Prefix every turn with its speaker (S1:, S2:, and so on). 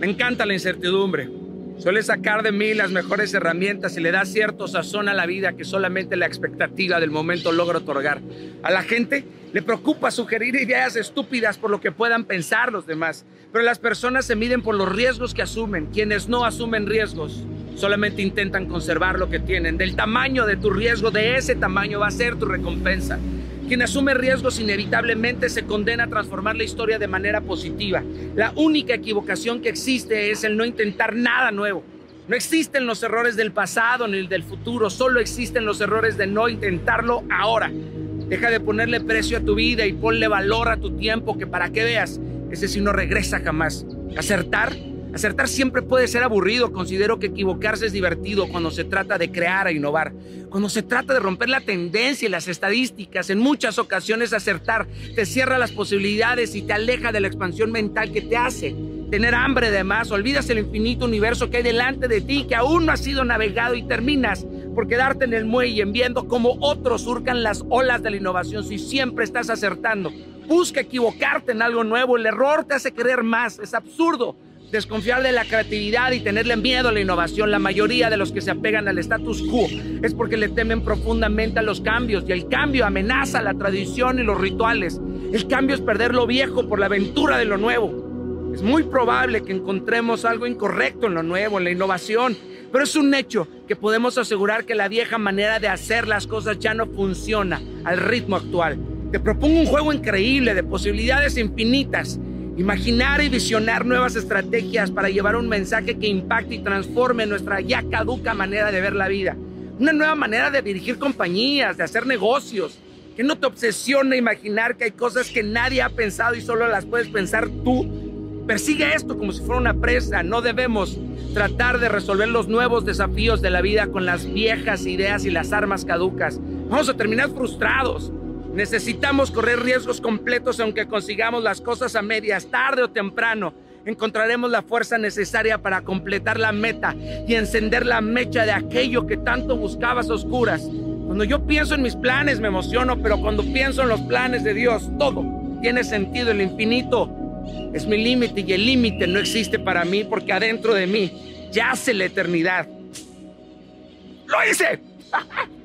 S1: Me encanta la incertidumbre. Suele sacar de mí las mejores herramientas y le da cierto sazón a la vida que solamente la expectativa del momento logra otorgar. A la gente le preocupa sugerir ideas estúpidas por lo que puedan pensar los demás, pero las personas se miden por los riesgos que asumen. Quienes no asumen riesgos solamente intentan conservar lo que tienen. Del tamaño de tu riesgo, de ese tamaño va a ser tu recompensa. Quien asume riesgos inevitablemente se condena a transformar la historia de manera positiva. La única equivocación que existe es el no intentar nada nuevo. No existen los errores del pasado ni del futuro, solo existen los errores de no intentarlo ahora. Deja de ponerle precio a tu vida y ponle valor a tu tiempo, que para que veas, ese sí no regresa jamás. Acertar Acertar siempre puede ser aburrido. Considero que equivocarse es divertido cuando se trata de crear e innovar. Cuando se trata de romper la tendencia y las estadísticas, en muchas ocasiones acertar te cierra las posibilidades y te aleja de la expansión mental que te hace tener hambre de más. Olvidas el infinito universo que hay delante de ti, que aún no ha sido navegado y terminas por quedarte en el muelle viendo cómo otros surcan las olas de la innovación si siempre estás acertando. Busca equivocarte en algo nuevo. El error te hace querer más. Es absurdo desconfiar de la creatividad y tenerle miedo a la innovación. La mayoría de los que se apegan al status quo es porque le temen profundamente a los cambios y el cambio amenaza la tradición y los rituales. El cambio es perder lo viejo por la aventura de lo nuevo. Es muy probable que encontremos algo incorrecto en lo nuevo, en la innovación, pero es un hecho que podemos asegurar que la vieja manera de hacer las cosas ya no funciona al ritmo actual. Te propongo un juego increíble de posibilidades infinitas Imaginar y visionar nuevas estrategias para llevar un mensaje que impacte y transforme nuestra ya caduca manera de ver la vida. Una nueva manera de dirigir compañías, de hacer negocios. Que no te obsesione imaginar que hay cosas que nadie ha pensado y solo las puedes pensar tú. Persigue esto como si fuera una presa. No debemos tratar de resolver los nuevos desafíos de la vida con las viejas ideas y las armas caducas. Vamos a terminar frustrados. Necesitamos correr riesgos completos aunque consigamos las cosas a medias, tarde o temprano. Encontraremos la fuerza necesaria para completar la meta y encender la mecha de aquello que tanto buscabas oscuras. Cuando yo pienso en mis planes me emociono, pero cuando pienso en los planes de Dios, todo tiene sentido. El infinito es mi límite y el límite no existe para mí porque adentro de mí yace la eternidad. ¡Lo hice!